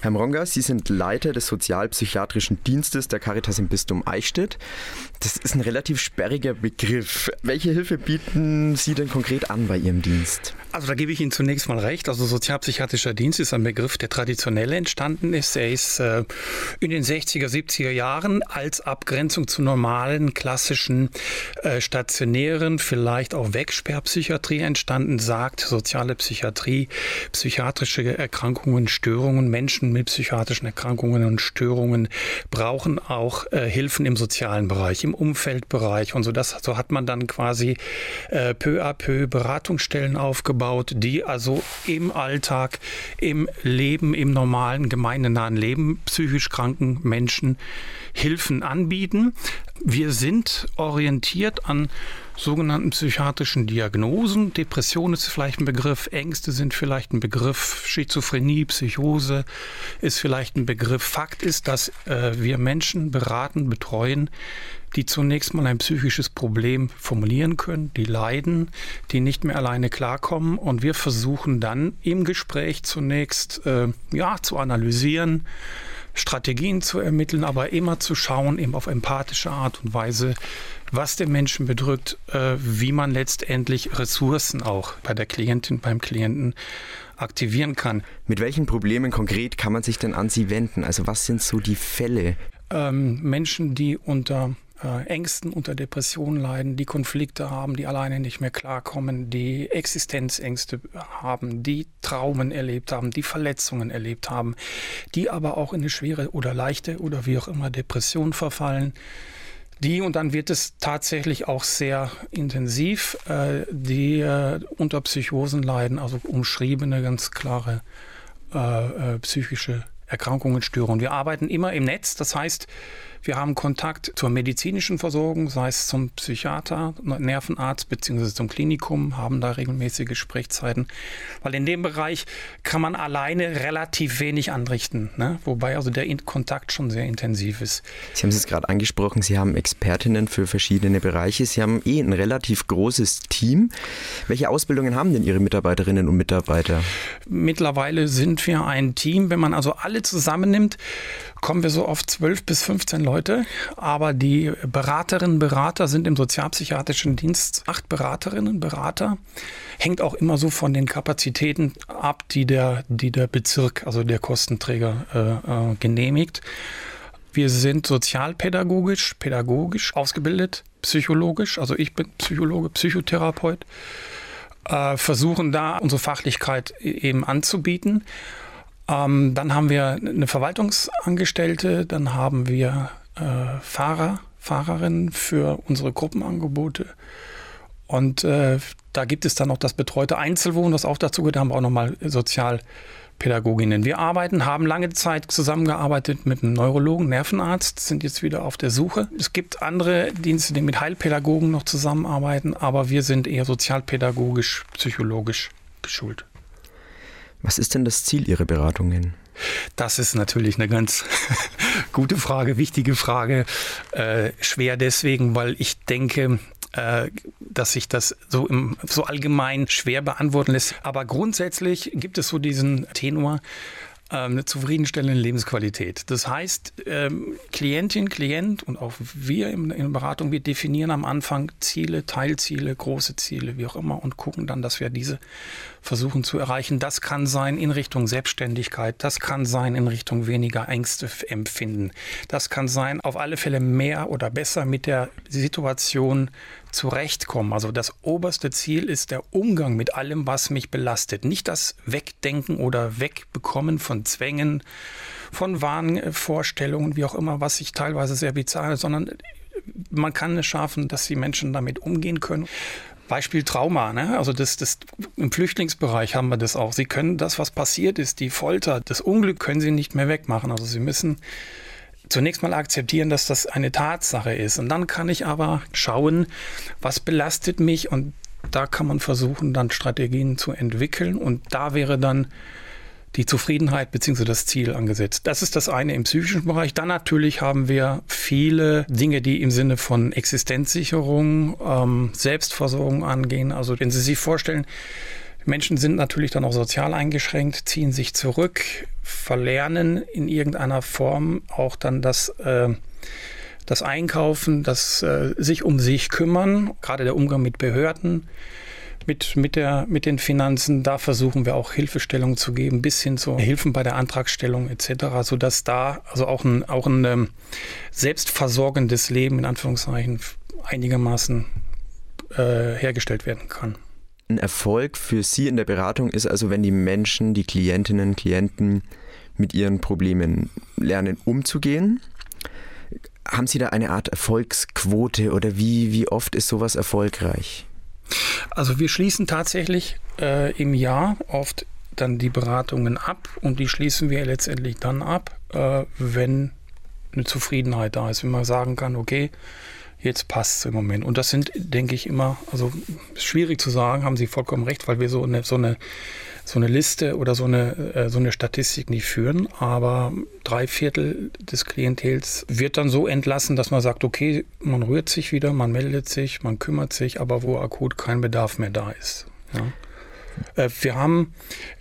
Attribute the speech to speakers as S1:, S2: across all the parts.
S1: Herr Mronga, Sie sind Leiter des sozialpsychiatrischen Dienstes der Caritas im Bistum Eichstätt. Das ist ein relativ sperriger Begriff. Welche Hilfe bieten Sie denn konkret an bei Ihrem Dienst?
S2: Also da gebe ich Ihnen zunächst mal recht. Also sozialpsychiatrischer Dienst ist ein Begriff, der traditionell entstanden ist. Er ist äh, in den 60er, 70er Jahren als Abgrenzung zu normalen, klassischen, äh, stationären, vielleicht auch Wegsperrpsychiatrie entstanden, sagt soziale Psychiatrie, psychiatrische Erkrankungen, Störungen, Menschen mit psychiatrischen Erkrankungen und Störungen brauchen auch äh, Hilfen im sozialen Bereich, im Umfeldbereich und so. Das, so hat man dann quasi äh, peu à peu Beratungsstellen aufgebaut, die also im Alltag, im Leben, im normalen, gemeindenahen Leben psychisch kranken Menschen Hilfen anbieten. Wir sind orientiert an sogenannten psychiatrischen Diagnosen. Depression ist vielleicht ein Begriff, Ängste sind vielleicht ein Begriff, Schizophrenie, Psychose ist vielleicht ein Begriff. Fakt ist, dass äh, wir Menschen beraten, betreuen, die zunächst mal ein psychisches Problem formulieren können, die leiden, die nicht mehr alleine klarkommen und wir versuchen dann im Gespräch zunächst äh, ja zu analysieren, Strategien zu ermitteln, aber immer zu schauen, eben auf empathische Art und Weise, was den Menschen bedrückt, äh, wie man letztendlich Ressourcen auch bei der Klientin, beim Klienten aktivieren kann.
S1: Mit welchen Problemen konkret kann man sich denn an Sie wenden? Also was sind so die Fälle?
S2: Ähm, Menschen, die unter äh, Ängsten, unter Depressionen leiden, die Konflikte haben, die alleine nicht mehr klarkommen, die Existenzängste haben, die Traumen erlebt haben, die Verletzungen erlebt haben, die aber auch in eine schwere oder leichte oder wie auch immer Depression verfallen. Die, und dann wird es tatsächlich auch sehr intensiv, äh, die äh, unter Psychosen leiden, also umschriebene, ganz klare äh, äh psychische Erkrankungen, Störungen. Wir arbeiten immer im Netz, das heißt, wir haben Kontakt zur medizinischen Versorgung, sei es zum Psychiater, Nervenarzt bzw. zum Klinikum, haben da regelmäßige Gesprächszeiten, weil in dem Bereich kann man alleine relativ wenig anrichten, ne? wobei also der Kontakt schon sehr intensiv ist.
S1: Sie haben es gerade angesprochen, Sie haben Expertinnen für verschiedene Bereiche, Sie haben eh ein relativ großes Team. Welche Ausbildungen haben denn Ihre Mitarbeiterinnen und Mitarbeiter?
S2: Mittlerweile sind wir ein Team, wenn man also alle zusammennimmt, kommen wir so auf 12 bis 15 Leute. Aber die Beraterinnen, Berater sind im sozialpsychiatrischen Dienst acht Beraterinnen, Berater. Hängt auch immer so von den Kapazitäten ab, die der, die der Bezirk, also der Kostenträger, äh, äh, genehmigt. Wir sind sozialpädagogisch, pädagogisch ausgebildet, psychologisch. Also ich bin Psychologe, Psychotherapeut. Äh, versuchen da unsere Fachlichkeit e-, eben anzubieten. Ähm, dann haben wir eine Verwaltungsangestellte, dann haben wir äh, Fahrer, Fahrerinnen für unsere Gruppenangebote. Und äh, da gibt es dann noch das betreute Einzelwohnen, das auch dazu gehört. Da haben wir auch nochmal Sozialpädagoginnen. Wir arbeiten, haben lange Zeit zusammengearbeitet mit einem Neurologen, Nervenarzt, sind jetzt wieder auf der Suche. Es gibt andere Dienste, die mit Heilpädagogen noch zusammenarbeiten, aber wir sind eher sozialpädagogisch, psychologisch geschult.
S1: Was ist denn das Ziel Ihrer Beratungen?
S2: Das ist natürlich eine ganz gute Frage, wichtige Frage. Äh, schwer deswegen, weil ich denke, äh, dass sich das so, im, so allgemein schwer beantworten lässt. Aber grundsätzlich gibt es so diesen Tenor, eine zufriedenstellende Lebensqualität. Das heißt, ähm, Klientin, Klient und auch wir in der Beratung, wir definieren am Anfang Ziele, Teilziele, große Ziele, wie auch immer, und gucken dann, dass wir diese versuchen zu erreichen. Das kann sein in Richtung Selbstständigkeit, das kann sein in Richtung weniger Ängste empfinden, das kann sein auf alle Fälle mehr oder besser mit der Situation zurechtkommen. Also das oberste Ziel ist der Umgang mit allem, was mich belastet. Nicht das Wegdenken oder Wegbekommen von Zwängen, von Wahnvorstellungen, wie auch immer, was ich teilweise sehr bizarr, sondern man kann es schaffen, dass die Menschen damit umgehen können. Beispiel Trauma, ne? also das, das, im Flüchtlingsbereich haben wir das auch. Sie können das, was passiert ist, die Folter, das Unglück können Sie nicht mehr wegmachen. Also Sie müssen zunächst mal akzeptieren, dass das eine Tatsache ist. Und dann kann ich aber schauen, was belastet mich und da kann man versuchen, dann Strategien zu entwickeln. Und da wäre dann die Zufriedenheit bzw. das Ziel angesetzt. Das ist das eine im psychischen Bereich. Dann natürlich haben wir viele Dinge, die im Sinne von Existenzsicherung, ähm, Selbstversorgung angehen. Also wenn Sie sich vorstellen, Menschen sind natürlich dann auch sozial eingeschränkt, ziehen sich zurück, verlernen in irgendeiner Form auch dann das, äh, das Einkaufen, das äh, sich um sich kümmern, gerade der Umgang mit Behörden mit, mit, der, mit den Finanzen. Da versuchen wir auch Hilfestellung zu geben, bis hin zu Hilfen bei der Antragstellung etc., sodass da also auch ein, auch ein ähm, selbstversorgendes Leben in Anführungszeichen einigermaßen äh, hergestellt werden kann.
S1: Ein Erfolg für Sie in der Beratung ist also, wenn die Menschen, die Klientinnen, Klienten mit ihren Problemen lernen umzugehen. Haben Sie da eine Art Erfolgsquote oder wie, wie oft ist sowas erfolgreich?
S2: Also wir schließen tatsächlich äh, im Jahr oft dann die Beratungen ab und die schließen wir letztendlich dann ab, äh, wenn eine Zufriedenheit da ist, wenn man sagen kann, okay, jetzt passt es im Moment. Und das sind, denke ich, immer, also schwierig zu sagen, haben Sie vollkommen recht, weil wir so eine, so eine, so eine Liste oder so eine, äh, so eine Statistik nicht führen. Aber drei Viertel des Klientels wird dann so entlassen, dass man sagt, okay, man rührt sich wieder, man meldet sich, man kümmert sich, aber wo akut kein Bedarf mehr da ist. Ja. Äh, wir haben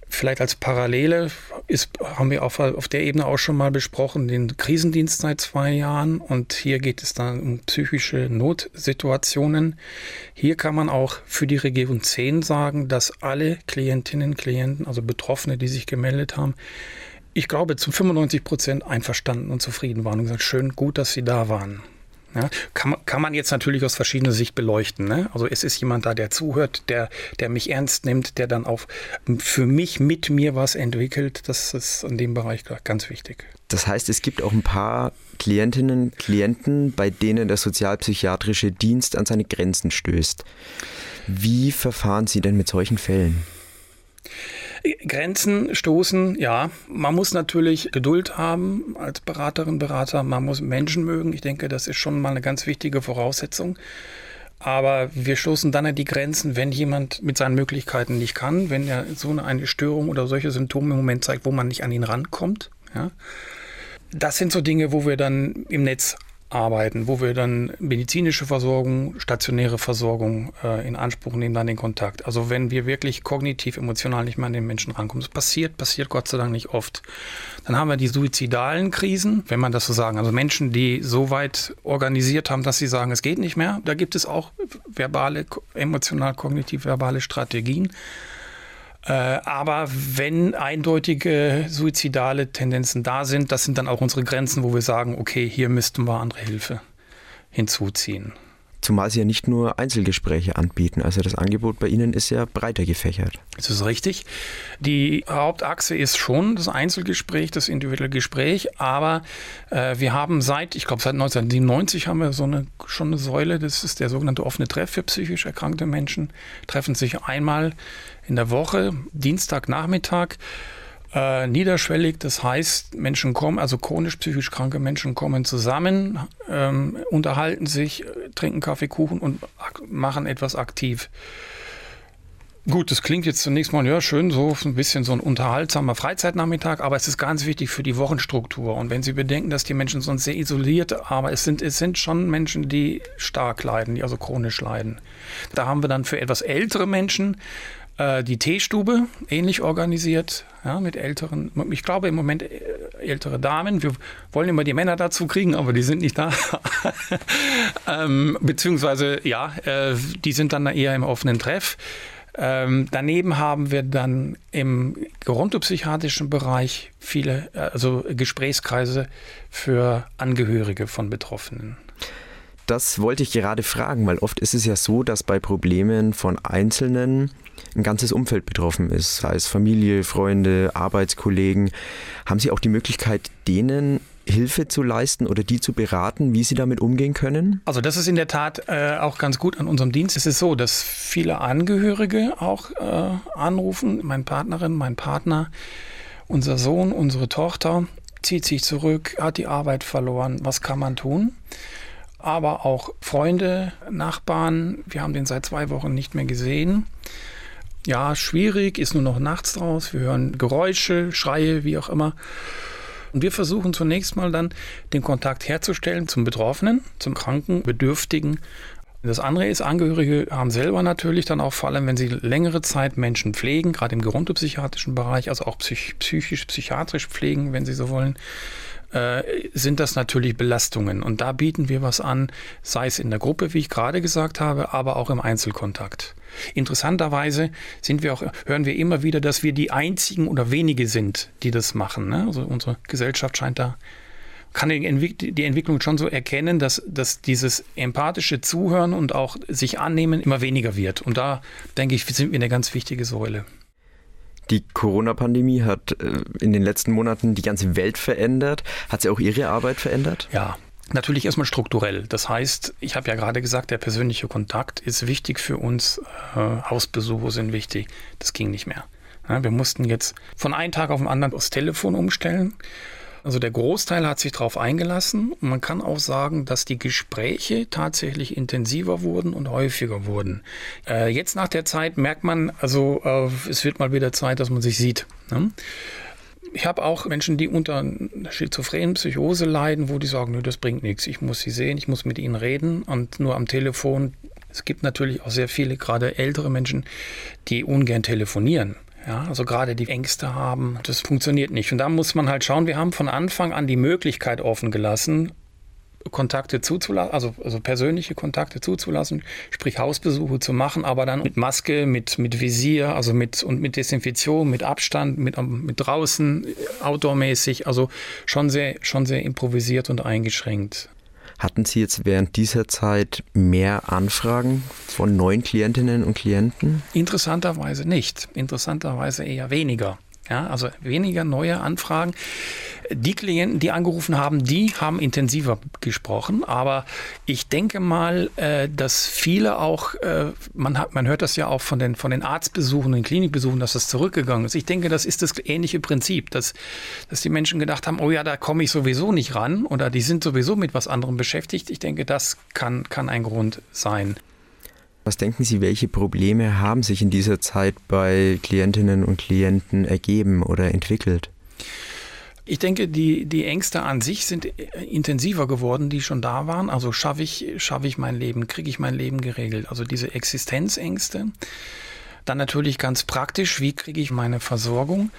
S2: Vielleicht als Parallele ist, haben wir auf, auf der Ebene auch schon mal besprochen, den Krisendienst seit zwei Jahren. Und hier geht es dann um psychische Notsituationen. Hier kann man auch für die Region 10 sagen, dass alle Klientinnen und Klienten, also Betroffene, die sich gemeldet haben, ich glaube, zu 95 Prozent einverstanden und zufrieden waren und gesagt, schön, gut, dass Sie da waren. Ja, kann, kann man jetzt natürlich aus verschiedener Sicht beleuchten. Ne? Also es ist jemand da, der zuhört, der, der mich ernst nimmt, der dann auch für mich mit mir was entwickelt. Das ist in dem Bereich ganz wichtig.
S1: Das heißt, es gibt auch ein paar Klientinnen, Klienten, bei denen der sozialpsychiatrische Dienst an seine Grenzen stößt. Wie verfahren Sie denn mit solchen Fällen?
S2: Grenzen stoßen, ja. Man muss natürlich Geduld haben als Beraterin, Berater. Man muss Menschen mögen. Ich denke, das ist schon mal eine ganz wichtige Voraussetzung. Aber wir stoßen dann an die Grenzen, wenn jemand mit seinen Möglichkeiten nicht kann, wenn er so eine Störung oder solche Symptome im Moment zeigt, wo man nicht an ihn rankommt. Ja. Das sind so Dinge, wo wir dann im Netz arbeiten, wo wir dann medizinische Versorgung, stationäre Versorgung äh, in Anspruch nehmen, dann den Kontakt. Also wenn wir wirklich kognitiv, emotional nicht mehr an den Menschen rankommen, das passiert, passiert Gott sei Dank nicht oft. Dann haben wir die suizidalen Krisen, wenn man das so sagen, also Menschen, die so weit organisiert haben, dass sie sagen, es geht nicht mehr. Da gibt es auch verbale, emotional, kognitiv verbale Strategien. Äh, aber wenn eindeutige suizidale Tendenzen da sind, das sind dann auch unsere Grenzen, wo wir sagen, okay, hier müssten wir andere Hilfe hinzuziehen.
S1: Zumal Sie ja nicht nur Einzelgespräche anbieten. Also das Angebot bei Ihnen ist ja breiter gefächert.
S2: Das ist richtig. Die Hauptachse ist schon das Einzelgespräch, das individuelle Gespräch. Aber äh, wir haben seit, ich glaube seit 1997 haben wir so eine, schon eine Säule. Das ist der sogenannte offene Treff für psychisch erkrankte Menschen. Treffen sich einmal in der Woche, Dienstagnachmittag. Äh, niederschwellig, das heißt, Menschen kommen, also chronisch psychisch kranke Menschen kommen zusammen, ähm, unterhalten sich, trinken Kaffee, Kuchen und machen etwas aktiv. Gut, das klingt jetzt zunächst mal, ja, schön, so ein bisschen so ein unterhaltsamer Freizeitnachmittag, aber es ist ganz wichtig für die Wochenstruktur. Und wenn Sie bedenken, dass die Menschen sonst sehr isoliert, aber es sind, es sind schon Menschen, die stark leiden, die also chronisch leiden. Da haben wir dann für etwas ältere Menschen äh, die Teestube, ähnlich organisiert, ja, mit älteren, ich glaube im Moment äh, ältere Damen. Wir wollen immer die Männer dazu kriegen, aber die sind nicht da. ähm, beziehungsweise, ja, äh, die sind dann eher im offenen Treff. Ähm, daneben haben wir dann im gerontopsychiatrischen Bereich viele, äh, also Gesprächskreise für Angehörige von Betroffenen.
S1: Das wollte ich gerade fragen, weil oft ist es ja so, dass bei Problemen von Einzelnen ein ganzes Umfeld betroffen ist, sei es Familie, Freunde, Arbeitskollegen. Haben Sie auch die Möglichkeit, denen Hilfe zu leisten oder die zu beraten, wie sie damit umgehen können?
S2: Also das ist in der Tat äh, auch ganz gut an unserem Dienst. Es ist so, dass viele Angehörige auch äh, anrufen, meine Partnerin, mein Partner, unser Sohn, unsere Tochter zieht sich zurück, hat die Arbeit verloren, was kann man tun? Aber auch Freunde, Nachbarn, wir haben den seit zwei Wochen nicht mehr gesehen ja, schwierig, ist nur noch nachts draus. Wir hören Geräusche, Schreie, wie auch immer. Und wir versuchen zunächst mal dann den Kontakt herzustellen zum Betroffenen, zum Kranken, Bedürftigen. Das andere ist, Angehörige haben selber natürlich dann auch, vor allem wenn sie längere Zeit Menschen pflegen, gerade im gerontopsychiatrischen Bereich, also auch psych psychisch, psychiatrisch pflegen, wenn sie so wollen, äh, sind das natürlich Belastungen. Und da bieten wir was an, sei es in der Gruppe, wie ich gerade gesagt habe, aber auch im Einzelkontakt. Interessanterweise sind wir auch, hören wir immer wieder, dass wir die einzigen oder wenige sind, die das machen. Ne? Also unsere Gesellschaft scheint da kann die, Entwicklung schon so erkennen, dass, dass dieses empathische Zuhören und auch sich annehmen immer weniger wird. Und da denke ich, sind wir eine ganz wichtige Säule.
S1: Die Corona-Pandemie hat äh, in den letzten Monaten die ganze Welt verändert. Hat sie auch Ihre Arbeit verändert?
S2: Ja, Natürlich erstmal strukturell. Das heißt, ich habe ja gerade gesagt, der persönliche Kontakt ist wichtig für uns. Äh, Hausbesuche sind wichtig. Das ging nicht mehr. Wir mussten jetzt von einem Tag auf den anderen das Telefon umstellen. Also der Großteil hat sich darauf eingelassen. Und man kann auch sagen, dass die Gespräche tatsächlich intensiver wurden und häufiger wurden. Äh, jetzt nach der Zeit merkt man, also äh, es wird mal wieder Zeit, dass man sich sieht. Ne? Ich habe auch Menschen, die unter schizophrenen Psychose leiden, wo die sagen, nö, das bringt nichts. Ich muss sie sehen, ich muss mit ihnen reden und nur am Telefon. Es gibt natürlich auch sehr viele, gerade ältere Menschen, die ungern telefonieren. Ja, also gerade die Ängste haben, das funktioniert nicht. Und da muss man halt schauen, wir haben von Anfang an die Möglichkeit offen gelassen, Kontakte zuzulassen, also, also persönliche Kontakte zuzulassen, sprich Hausbesuche zu machen, aber dann mit Maske, mit, mit Visier, also mit und mit Desinfektion, mit Abstand, mit, mit draußen, outdoormäßig, also schon sehr, schon sehr improvisiert und eingeschränkt.
S1: Hatten Sie jetzt während dieser Zeit mehr Anfragen von neuen Klientinnen und Klienten?
S2: Interessanterweise nicht. Interessanterweise eher weniger. Ja, also weniger neue Anfragen. Die Klienten, die angerufen haben, die haben intensiver gesprochen. Aber ich denke mal, äh, dass viele auch, äh, man, hat, man hört das ja auch von den, von den Arztbesuchen, den Klinikbesuchen, dass das zurückgegangen ist. Ich denke, das ist das ähnliche Prinzip, dass, dass die Menschen gedacht haben, oh ja, da komme ich sowieso nicht ran oder die sind sowieso mit was anderem beschäftigt. Ich denke, das kann, kann ein Grund sein.
S1: Was denken Sie, welche Probleme haben sich in dieser Zeit bei Klientinnen und Klienten ergeben oder entwickelt?
S2: Ich denke, die, die Ängste an sich sind intensiver geworden, die schon da waren. Also schaffe ich, schaffe ich mein Leben, kriege ich mein Leben geregelt. Also diese Existenzängste. Dann natürlich ganz praktisch, wie kriege ich meine Versorgung?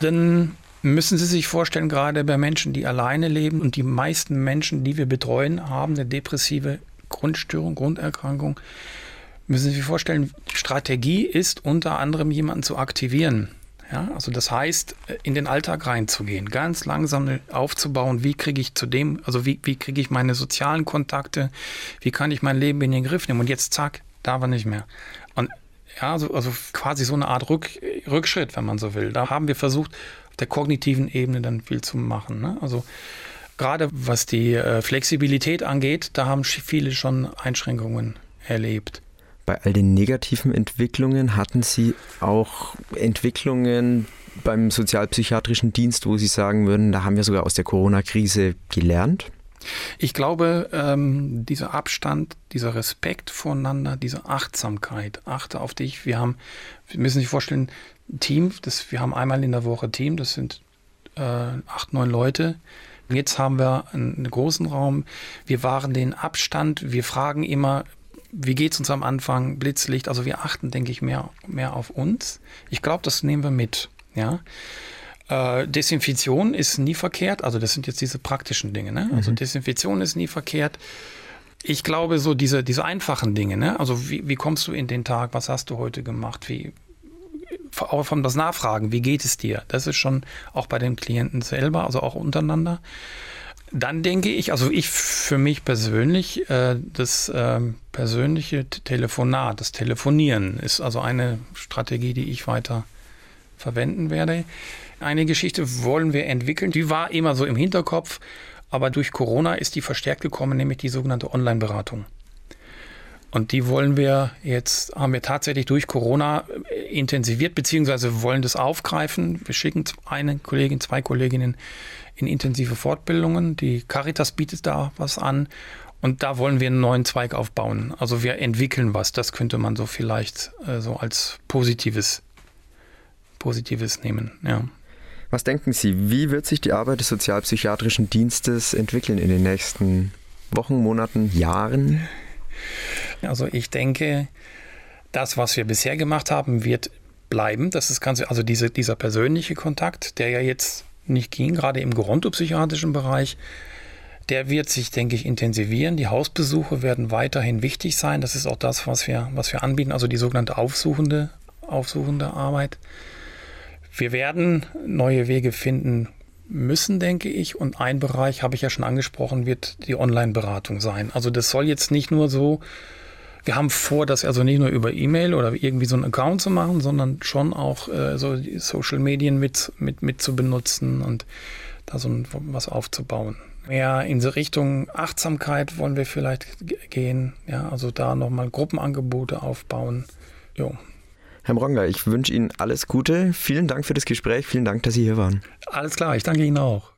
S2: Dann müssen Sie sich vorstellen, gerade bei Menschen, die alleine leben und die meisten Menschen, die wir betreuen, haben eine depressive Grundstörung, Grunderkrankung. Müssen Sie sich vorstellen, Strategie ist unter anderem jemanden zu aktivieren. Ja, also das heißt, in den Alltag reinzugehen, ganz langsam aufzubauen, wie kriege ich zu dem, also wie, wie kriege ich meine sozialen Kontakte, wie kann ich mein Leben in den Griff nehmen und jetzt zack, da war nicht mehr. Und ja, also, also quasi so eine Art Rück, Rückschritt, wenn man so will. Da haben wir versucht, auf der kognitiven Ebene dann viel zu machen. Ne? Also gerade was die äh, Flexibilität angeht, da haben viele schon Einschränkungen erlebt
S1: bei all den negativen Entwicklungen hatten Sie auch Entwicklungen beim sozialpsychiatrischen Dienst, wo Sie sagen würden, da haben wir sogar aus der Corona-Krise gelernt?
S2: Ich glaube, ähm, dieser Abstand, dieser Respekt voneinander, diese Achtsamkeit, achte auf dich. Wir haben, wir müssen sich vorstellen, ein Team, das, wir haben einmal in der Woche Team, das sind äh, acht, neun Leute. Jetzt haben wir einen, einen großen Raum. Wir wahren den Abstand. Wir fragen immer, wie geht es uns am Anfang? Blitzlicht, also wir achten, denke ich, mehr, mehr auf uns. Ich glaube, das nehmen wir mit. Ja. Äh, Desinfektion ist nie verkehrt, also das sind jetzt diese praktischen Dinge. Ne? Also mhm. Desinfektion ist nie verkehrt. Ich glaube, so diese, diese einfachen Dinge, ne? also wie, wie kommst du in den Tag, was hast du heute gemacht, wie, auch von das Nachfragen, wie geht es dir? Das ist schon auch bei den Klienten selber, also auch untereinander. Dann denke ich, also ich für mich persönlich, äh, das äh, persönliche Telefonat, das Telefonieren ist also eine Strategie, die ich weiter verwenden werde. Eine Geschichte wollen wir entwickeln, die war immer so im Hinterkopf, aber durch Corona ist die verstärkt gekommen, nämlich die sogenannte Online-Beratung. Und die wollen wir jetzt, haben wir tatsächlich durch Corona äh, intensiviert, beziehungsweise wollen das aufgreifen. Wir schicken eine Kollegin, zwei Kolleginnen in intensive Fortbildungen. Die Caritas bietet da was an. Und da wollen wir einen neuen Zweig aufbauen. Also wir entwickeln was. Das könnte man so vielleicht äh, so als positives, positives nehmen. Ja.
S1: Was denken Sie, wie wird sich die Arbeit des sozialpsychiatrischen Dienstes entwickeln in den nächsten Wochen, Monaten, Jahren?
S2: Also ich denke, das, was wir bisher gemacht haben, wird bleiben. Das ist ganz, also diese, dieser persönliche Kontakt, der ja jetzt nicht ging, gerade im gerontopsychiatrischen Bereich, der wird sich, denke ich, intensivieren. Die Hausbesuche werden weiterhin wichtig sein. Das ist auch das, was wir, was wir anbieten, also die sogenannte aufsuchende, aufsuchende Arbeit. Wir werden neue Wege finden müssen, denke ich. Und ein Bereich, habe ich ja schon angesprochen, wird die Online-Beratung sein. Also das soll jetzt nicht nur so, wir haben vor, das also nicht nur über E-Mail oder irgendwie so einen Account zu machen, sondern schon auch äh, so die Social Medien mit, mit, mit zu benutzen und da so ein, was aufzubauen. Mehr in so Richtung Achtsamkeit wollen wir vielleicht gehen. Ja, also da nochmal Gruppenangebote aufbauen. Jo.
S1: Herr Mrongler, ich wünsche Ihnen alles Gute. Vielen Dank für das Gespräch. Vielen Dank, dass Sie hier waren.
S2: Alles klar, ich danke Ihnen auch.